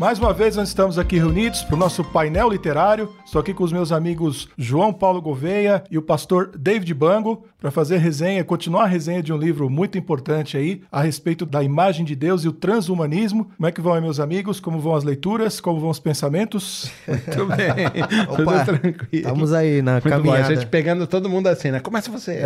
Mais uma vez, nós estamos aqui reunidos para o nosso painel literário. Estou aqui com os meus amigos João Paulo Gouveia e o pastor David Bango para fazer resenha, continuar a resenha de um livro muito importante aí a respeito da imagem de Deus e o transhumanismo. Como é que vão aí, meus amigos? Como vão as leituras? Como vão os pensamentos? Muito bem. Tudo tranquilo. Estamos aí na Muito caminhada. bom. A gente pegando todo mundo assim, né? Começa você.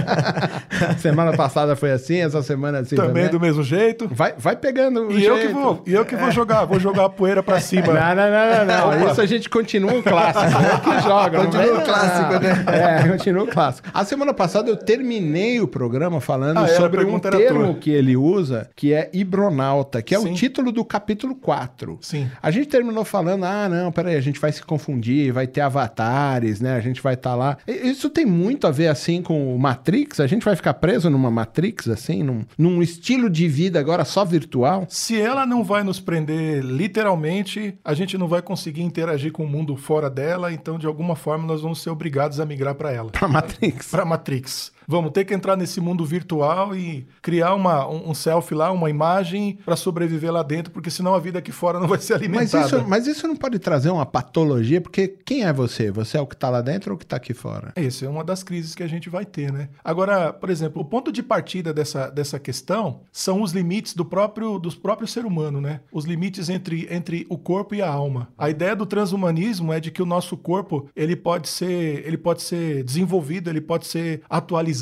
semana passada foi assim, essa semana assim Também também. do mesmo jeito. Vai, vai pegando o E eu que jeito. vou, e eu que vou jogar, vou jogar a poeira para cima. Não, não, não, não, não. Isso a gente continua o clássico. Eu que joga. Continua vem, o não. clássico, né? É, continua o clássico. A semana passada eu terminei o programa falando Ah, é, sobre um termo que ele usa, que é hibronauta, que é Sim. o título do capítulo 4. Sim. A gente terminou falando, ah, não, peraí, a gente vai se confundir, vai ter avatares, né? A gente vai estar lá. E- Isso tem muito a ver, assim, com o Matrix? A gente vai ficar preso numa Matrix, assim, num, num estilo de vida agora só virtual? Se ela não vai nos prender literalmente, a gente não vai conseguir interagir com o mundo fora dela, então de alguma forma nós vamos ser obrigados a migrar para ela. Pra Matrix? Para Matrix. Vamos ter que entrar nesse mundo virtual e criar uma, um, um selfie lá, uma imagem para sobreviver lá dentro, porque senão a vida aqui fora não vai ser Mas alimentada. isso, mas isso não pode trazer uma patologia, porque quem é você? Você é o que tá lá dentro ou o que tá aqui fora? Essa é uma das crises que a gente vai ter, né? Agora, por exemplo, o ponto de partida dessa, dessa questão são os limites do próprio, dos próprios ser humano, né? Os limites entre, entre o corpo e a alma. A ideia do transhumanismo é de que o nosso corpo ele pode ser, ele pode ser desenvolvido, ele pode ser atualizado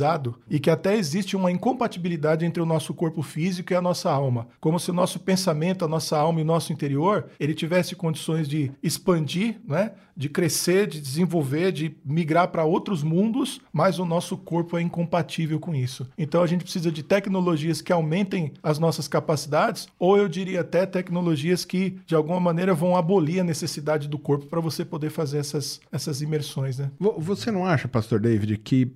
e que até existe uma incompatibilidade entre o nosso corpo físico e a nossa alma, como se o nosso pensamento, a nossa alma e o nosso interior ele tivesse condições de expandir, né? De crescer, de desenvolver, de migrar para outros mundos, mas o nosso corpo é incompatível com isso. Então a gente precisa de tecnologias que aumentem as nossas capacidades, ou eu diria até tecnologias que de alguma maneira vão abolir a necessidade do corpo para você poder fazer essas, essas imersões, né? Vo- Você não acha, pastor David, que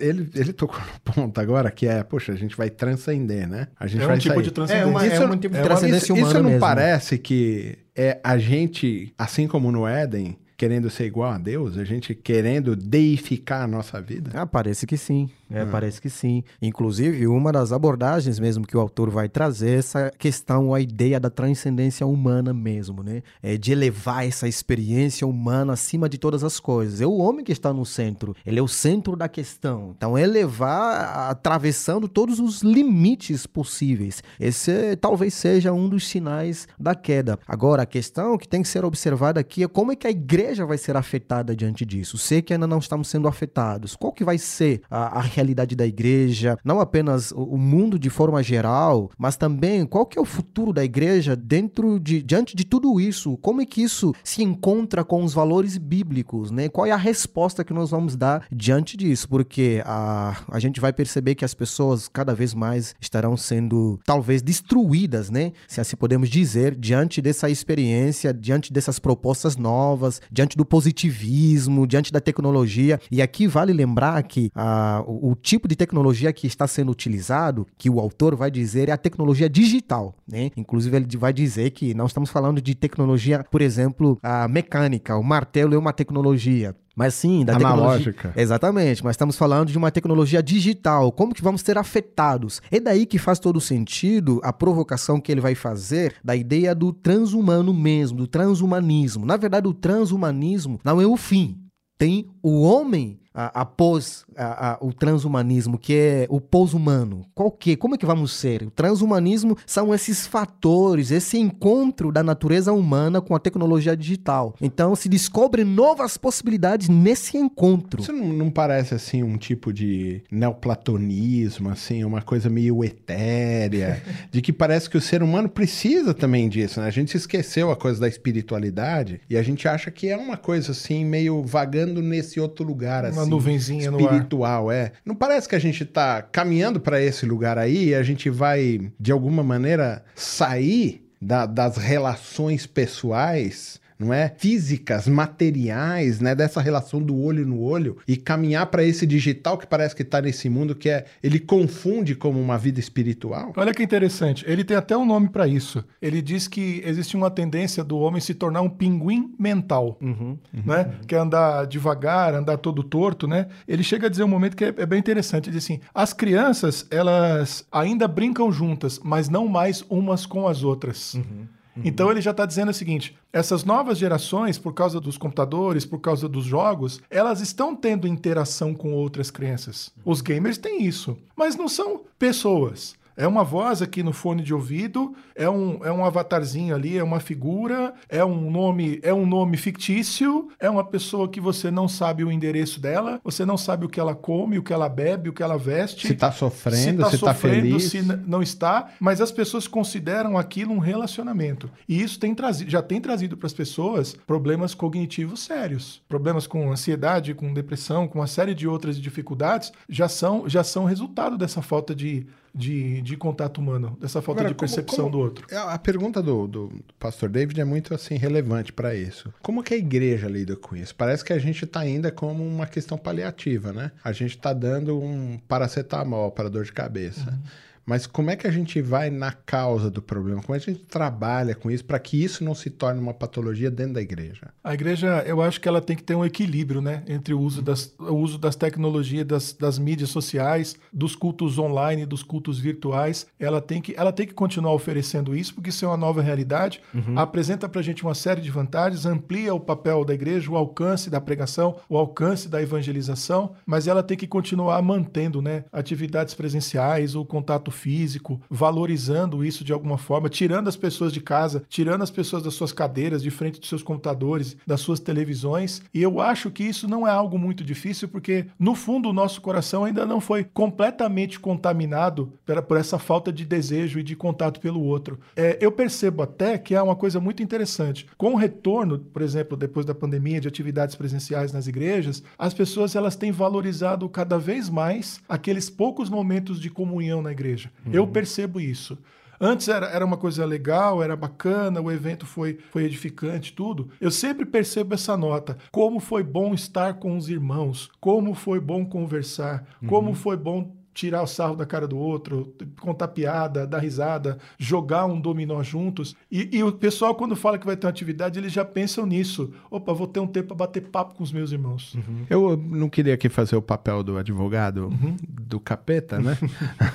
ele, ele tocou no ponto agora que é, poxa, a gente vai transcender, né? A gente É um vai tipo sair. de transcendência. É, uma, é Isso- um tipo de é transcendência Isso, humana isso não mesmo. parece que é a gente, assim como no Éden, querendo ser igual a Deus, a gente querendo deificar a nossa vida? Ah, parece que sim. É, Ah. parece que sim. Inclusive, uma das abordagens mesmo que o autor vai trazer é essa questão, a ideia da transcendência humana mesmo, né? É de elevar essa experiência humana acima de todas as coisas. É o homem que está no centro. Ele é o centro da questão. Então, elevar atravessando todos os limites possíveis. Esse é, talvez seja um dos sinais da queda. Agora, a questão que tem que ser observada aqui é como é que a igreja vai ser afetada diante disso. Sei que ainda não estamos sendo afetados. Qual que vai ser a, a realidade da igreja? Não apenas o, mundo de forma geral, mas também qual que é o futuro da igreja dentro de diante de tudo isso? Como é que isso se encontra com os valores bíblicos, né? Qual é a resposta que nós vamos dar diante disso? Porque a, a gente vai perceber que as pessoas cada vez mais estarão sendo talvez destruídas, né? Se assim podemos dizer, diante dessa experiência, diante dessas propostas novas, diante do positivismo, diante da tecnologia. E aqui vale lembrar que ah, o, o tipo de tecnologia que está sendo utilizado, que o autor vai dizer, é a tecnologia digital, né? Inclusive ele vai dizer que não estamos falando de tecnologia, por exemplo, a mecânica, o martelo é uma tecnologia. Mas sim, da Analógica. tecnologia. Exatamente, mas estamos falando de uma tecnologia digital. Como que vamos ser afetados? É daí que faz todo sentido a provocação que ele vai fazer da ideia do transhumano mesmo, do transhumanismo. Na verdade, o transhumanismo não é o fim. Tem o homem a- após a- a- o transhumanismo, que é o pós-humano. Qual que? Como é que vamos ser? O transhumanismo são esses fatores, esse encontro da natureza humana com a tecnologia digital. Então se descobrem novas possibilidades nesse encontro. Isso não, não parece assim um tipo de neoplatonismo, assim, uma coisa meio etérea, de que parece que o ser humano precisa também disso, né? A gente esqueceu a coisa da espiritualidade e a gente acha que é uma coisa assim meio vagando nesse outro lugar Uma assim, nuvenzinha no ar. espiritual, é. Não parece que a gente tá caminhando para esse lugar aí e a gente vai de alguma maneira sair da- das relações pessoais não é? Físicas, materiais, né? Dessa relação do olho no olho e caminhar para esse digital que parece que está nesse mundo que é ele confunde como uma vida espiritual. Olha que interessante. Ele tem até um nome para isso. Ele diz que existe uma tendência do homem se tornar um pinguim mental, Uhum. né? Uhum. Que é andar devagar, andar todo torto, né? Ele chega a dizer um momento que é, é bem interessante. Ele diz assim: as crianças elas ainda brincam juntas, mas não mais umas com as outras. Uhum. Então ele já está dizendo o seguinte: essas novas gerações, por causa dos computadores, por causa dos jogos, elas estão tendo interação com outras crianças. Os gamers têm isso, mas não são pessoas. É uma voz aqui no fone de ouvido, é um, é um avatarzinho ali, é uma figura, é um nome, é um nome fictício, é uma pessoa que você não sabe o endereço dela, você não sabe o que ela come, o que ela bebe, o que ela veste Se tá sofrendo, tá se tá sofrendo, feliz. se não está, mas as pessoas consideram aquilo um relacionamento. E isso tem trazido, já tem trazido para as pessoas problemas cognitivos sérios. Problemas com ansiedade, com depressão, com uma série de outras dificuldades, já são, já são resultado dessa falta de, de, de contato humano, dessa falta Agora, de como- percepção como- do outro. É, A pergunta do, do pastor David é muito assim relevante para isso. Como que a igreja lida com isso? Parece que a gente está ainda como uma questão paliativa, né? A gente está dando um paracetamol para dor de cabeça. Uhum. Mas como é que a gente vai na causa do problema? Como é que a gente trabalha com isso para que isso não se torne uma patologia dentro da igreja? A igreja, eu acho que ela tem que ter um equilíbrio, né? Entre o uso das, o uso das tecnologias, das, das mídias sociais, dos cultos online, dos cultos virtuais. Ela tem que, ela tem que continuar oferecendo isso, porque isso é uma nova realidade. Apresenta pra gente uma série de vantagens, amplia o papel da igreja, o alcance da pregação, o alcance da evangelização, mas ela tem que continuar mantendo, né? Atividades presenciais, o contato físico, valorizando isso de alguma forma, tirando as pessoas de casa, tirando as pessoas das suas cadeiras, de frente dos seus computadores, das suas televisões. E eu acho que isso não é algo muito difícil, porque no fundo o nosso coração ainda não foi completamente contaminado por, essa falta de desejo e de contato pelo outro. É, eu percebo até que há uma coisa muito interessante. Com o retorno, por exemplo, depois da pandemia de atividades presenciais nas igrejas, as pessoas elas têm valorizado cada vez mais aqueles poucos momentos de comunhão na igreja. Eu percebo isso. Antes era, era uma coisa legal, era bacana, o evento foi, foi edificante, tudo. Eu sempre percebo essa nota. Como foi bom estar com os irmãos, como foi bom conversar, como foi bom tirar o sarro da cara do outro, contar piada, dar risada, jogar um dominó juntos. E, e o pessoal, quando fala que vai ter uma atividade, eles já pensam nisso. Opa, vou ter um tempo para bater papo com os meus irmãos. Eu não queria aqui fazer o papel do advogado Uhum. do capeta, né?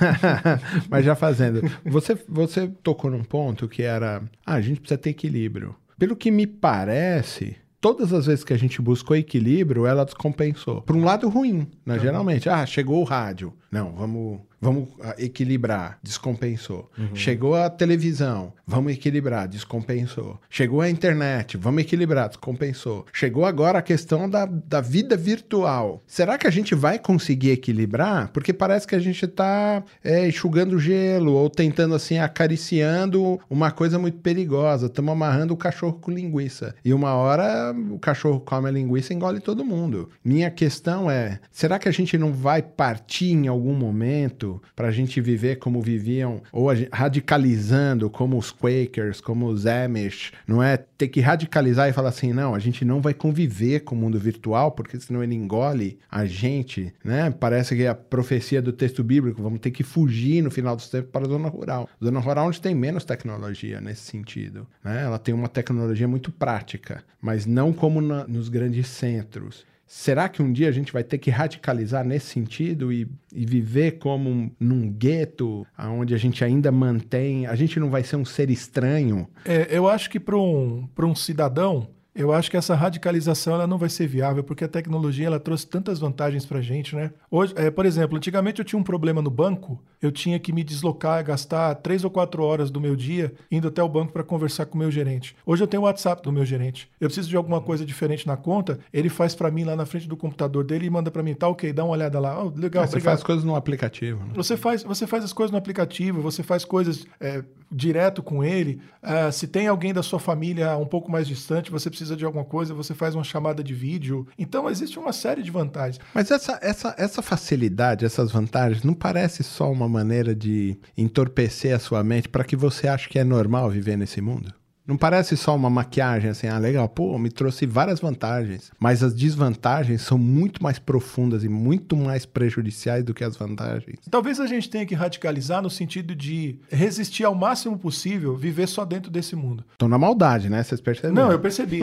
Mas já fazendo. Você, você tocou num ponto que era. Ah, a gente precisa ter equilíbrio. Pelo que me parece. Todas as vezes que a gente buscou equilíbrio, ela descompensou. Por um lado ruim, né? Geralmente, ah, chegou o rádio. Não, vamos, vamos ah, equilibrar. Descompensou. Chegou a televisão. Vamos equilibrar. Descompensou. Chegou a internet. Vamos equilibrar. Descompensou. Chegou agora a questão da, da vida virtual. Será que a gente vai conseguir equilibrar? Porque parece que a gente está enxugando gelo ou tentando assim, acariciando uma coisa muito perigosa. Estamos amarrando o cachorro com linguiça. E uma hora o cachorro come a linguiça e engole todo mundo. Minha questão é: será que a gente não vai partir em algum momento para a gente viver como viviam, ou gente- radicalizando como os Quakers, como os Amish, não é? Ter que radicalizar e falar assim: não, a gente não vai conviver com o mundo virtual, porque senão ele engole a gente, né? Parece que é a profecia do texto bíblico, vamos ter que fugir no final dos tempos para a zona rural. Zona rural onde tem menos tecnologia nesse sentido, né? Ela tem uma tecnologia muito prática, mas não como na- nos grandes centros. Será que um dia a gente vai ter que radicalizar nesse sentido e, e viver como um- num gueto, onde a gente ainda mantém. A gente não vai ser um ser estranho? É, eu acho que para um, um cidadão, eu acho que essa radicalização ela não vai ser viável, porque a tecnologia ela trouxe tantas vantagens para a gente, né? Hoje, é, por exemplo, antigamente eu tinha um problema no banco, eu tinha que me deslocar, gastar três ou quatro horas do meu dia indo até o banco para conversar com o meu gerente. Hoje eu tenho o WhatsApp do meu gerente. Eu preciso de alguma coisa diferente na conta, ele faz para mim lá na frente do computador dele e manda para mim, tá ok, dá uma olhada lá. Oh, legal, Ah, você obrigado. faz coisas no aplicativo. né? Você faz, você faz as coisas no aplicativo, você faz coisas é, direto com ele. Ah, se tem alguém da sua família um pouco mais distante, você precisa de alguma coisa, você faz uma chamada de vídeo. Então, existe uma série de vantagens. Mas essa, essa, essa facilidade, essas vantagens, não parece só uma maneira de entorpecer a sua mente para que você ache que é normal viver nesse mundo? Não parece só uma maquiagem assim, ah, legal, pô, me trouxe várias vantagens. Mas as desvantagens são muito mais profundas e muito mais prejudiciais do que as vantagens. Talvez a gente tenha que radicalizar no sentido de resistir ao máximo possível, viver só dentro desse mundo. Tô na maldade, né? Vocês perceberam? Não, eu percebi.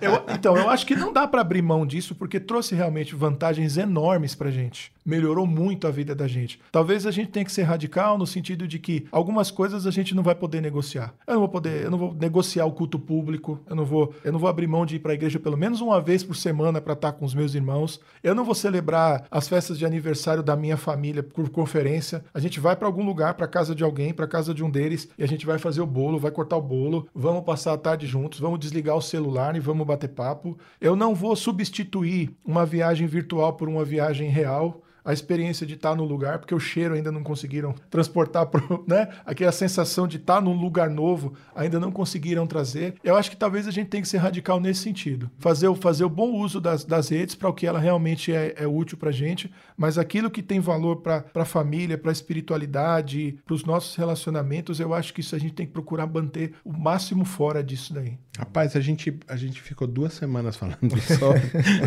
Eu- então, eu acho que não dá pra abrir mão disso, porque trouxe realmente vantagens enormes pra gente. Melhorou muito a vida da gente. Talvez a gente tenha que ser radical no sentido de que algumas coisas a gente não vai poder negociar. Eu não vou poder, eu não vou negociar o culto público, eu não vou, eu não vou abrir mão de ir pra igreja pelo menos uma vez por semana pra estar com os meus irmãos. Eu não vou celebrar as festas de aniversário da minha família por conferência. A gente vai pra algum lugar, pra casa de alguém, pra casa de um deles, e a gente vai fazer o bolo, vai cortar o bolo, vamos passar a tarde juntos, vamos desligar o celular e vamos bater papo. Eu não vou substituir uma viagem virtual por uma viagem real. A experiência de estar no lugar, porque o cheiro ainda não conseguiram transportar, pro, né? Aquela sensação de estar num lugar novo, ainda não conseguiram trazer. Eu acho que talvez a gente tenha que ser radical nesse sentido. Fazer, o- fazer o bom uso das, das redes para o que ela realmente é, é útil para gente, mas aquilo que tem valor para a família, para a espiritualidade, para os nossos relacionamentos, eu acho que isso a gente tem que procurar manter o máximo fora disso daí. Rapaz, a gente, a gente ficou duas semanas falando sobre.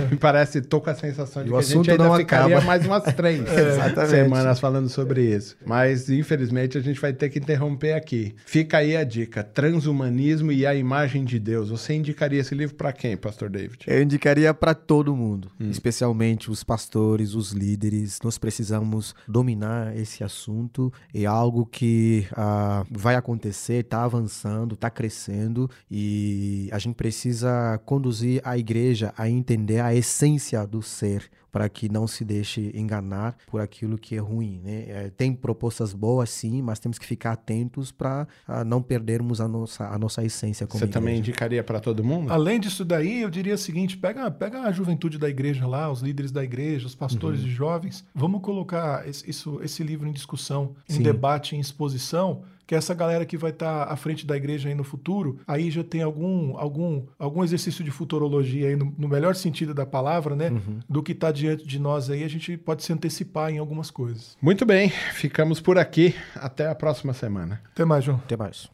Me parece, tô com a sensação de E que o a gente assunto ainda não ficaria acaba. mais umas três Exatamente. semanas falando sobre isso. Mas, infelizmente, a gente vai ter que interromper aqui. Fica aí a dica: Transhumanismo e a Imagem de Deus. Você indicaria esse livro para quem, Pastor David? Eu indicaria para todo mundo, especialmente os pastores, os líderes. Nós precisamos dominar esse assunto. É algo que ah, vai acontecer, está avançando, está crescendo e a gente precisa conduzir a igreja a entender a essência do ser para que não se deixe enganar por aquilo que é ruim. Né? É, tem propostas boas, sim, mas temos que ficar atentos para não perdermos a nossa, a nossa essência como Você também igreja. indicaria para todo mundo? Além disso daí, eu diria o seguinte: pega, pega a juventude da igreja lá, os líderes da igreja, os pastores e jovens, vamos colocar esse, isso, esse livro em discussão, em Sim. debate, em exposição. Que essa galera que vai estar à frente da igreja aí no futuro, aí já tem algum, algum, algum exercício de futurologia aí, no, no melhor sentido da palavra, né? Do que está diante de nós aí, a gente pode se antecipar em algumas coisas. Muito bem, ficamos por aqui. Até a próxima semana. Até mais, João. Até mais.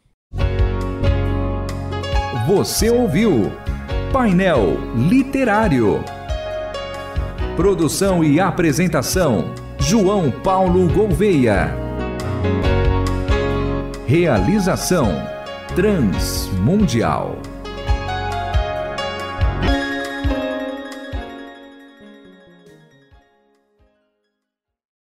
Você ouviu Painel Literário. Produção e apresentação: João Paulo Gouveia. Realização: Transmundial.